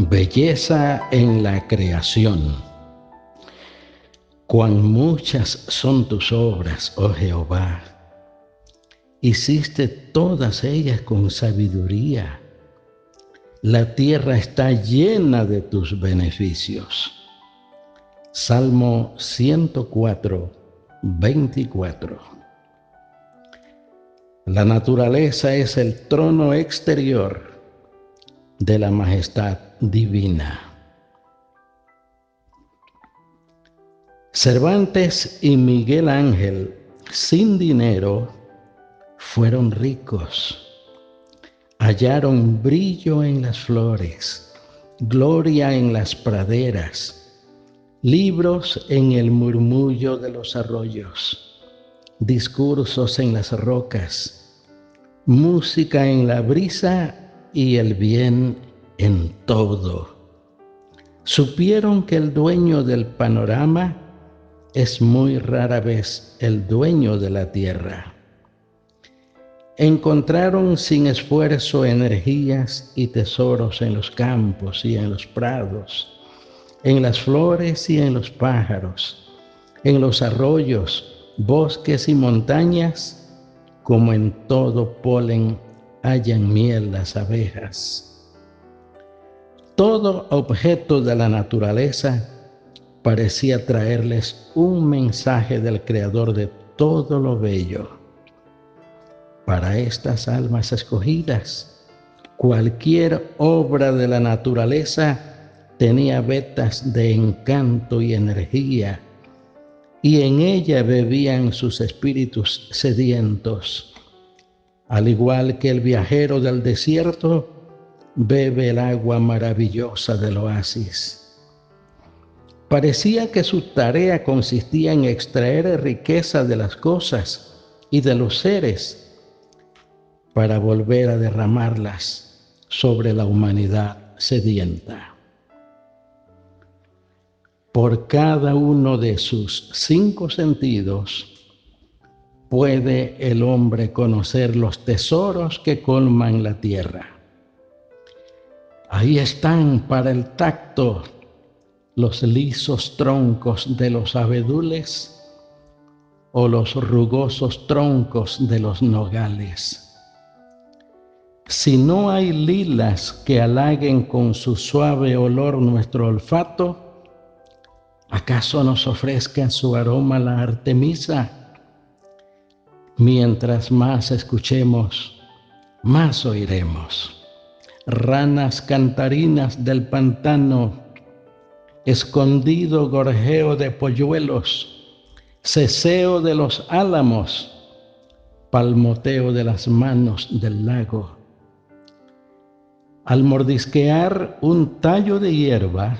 Belleza en la creación. Cuán muchas son tus obras, oh Jehová. Hiciste todas ellas con sabiduría. La tierra está llena de tus beneficios. Salmo 104, 24. La naturaleza es el trono exterior de la majestad divina. Cervantes y Miguel Ángel, sin dinero, fueron ricos. Hallaron brillo en las flores, gloria en las praderas, libros en el murmullo de los arroyos, discursos en las rocas, música en la brisa y el bien en todo. Supieron que el dueño del panorama es muy rara vez el dueño de la tierra. Encontraron sin esfuerzo energías y tesoros en los campos y en los prados, en las flores y en los pájaros, en los arroyos, bosques y montañas, como en todo polen hallan miel las abejas. Todo objeto de la naturaleza parecía traerles un mensaje del Creador de todo lo bello. Para estas almas escogidas, cualquier obra de la naturaleza tenía vetas de encanto y energía, y en ella bebían sus espíritus sedientos. Al igual que el viajero del desierto, bebe el agua maravillosa del oasis. Parecía que su tarea consistía en extraer riqueza de las cosas y de los seres para volver a derramarlas sobre la humanidad sedienta. Por cada uno de sus cinco sentidos puede el hombre conocer los tesoros que colman la tierra. Ahí están para el tacto los lisos troncos de los abedules o los rugosos troncos de los nogales. Si no hay lilas que halaguen con su suave olor nuestro olfato, ¿acaso nos ofrezca su aroma la artemisa? Mientras más escuchemos, más oiremos ranas cantarinas del pantano, escondido gorjeo de polluelos, ceseo de los álamos, palmoteo de las manos del lago. Al mordisquear un tallo de hierba,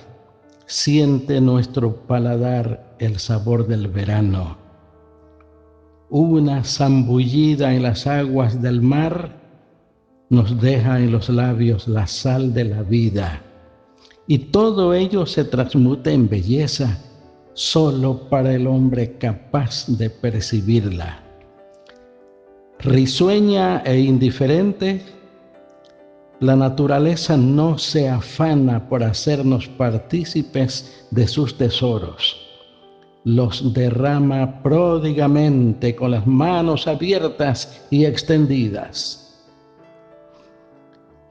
siente nuestro paladar el sabor del verano. Una zambullida en las aguas del mar nos deja en los labios la sal de la vida y todo ello se transmuta en belleza solo para el hombre capaz de percibirla. Risueña e indiferente, la naturaleza no se afana por hacernos partícipes de sus tesoros. Los derrama pródigamente con las manos abiertas y extendidas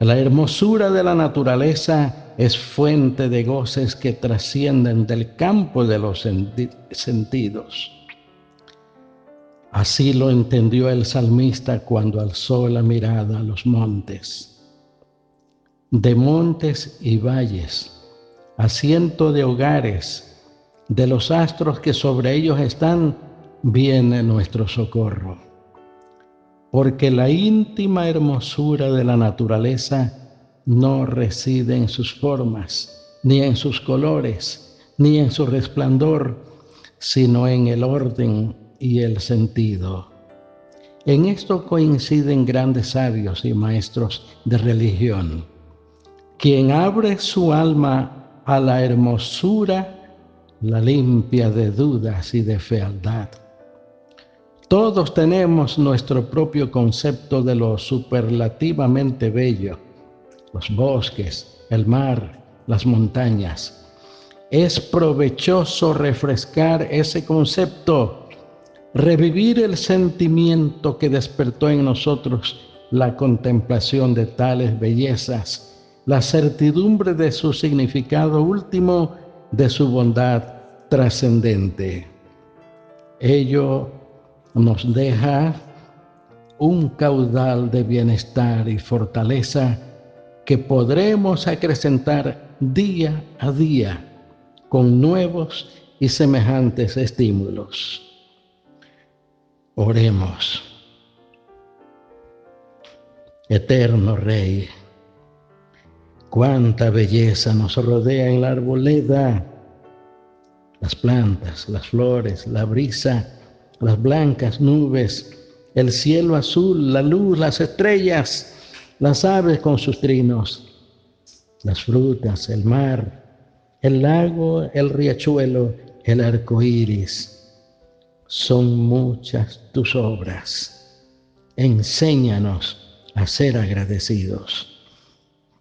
la hermosura de la naturaleza es fuente de goces que trascienden del campo de los sentidos. Así lo entendió el salmista cuando alzó la mirada a los montes. De montes y valles, asiento de hogares, de los astros que sobre ellos están, viene nuestro socorro porque la íntima hermosura de la naturaleza no reside en sus formas, ni en sus colores, ni en su resplandor, sino en el orden y el sentido. En esto coinciden grandes sabios y maestros de religión. Quien abre su alma a la hermosura, la limpia de dudas y de fealdad. Todos tenemos nuestro propio concepto de lo superlativamente bello, los bosques, el mar, las montañas. Es provechoso refrescar ese concepto, revivir el sentimiento que despertó en nosotros la contemplación de tales bellezas, la certidumbre de su significado último, de su bondad trascendente. Ello nos deja un caudal de bienestar y fortaleza que podremos acrecentar día a día con nuevos y semejantes estímulos. Oremos. Eterno Rey, cuánta belleza nos rodea en la arboleda, las plantas, las flores, la brisa, las blancas nubes, el cielo azul, la luz, las estrellas, las aves con sus trinos, las frutas, el mar, el lago, el riachuelo, el arco iris. Son muchas tus obras. Enséñanos a ser agradecidos.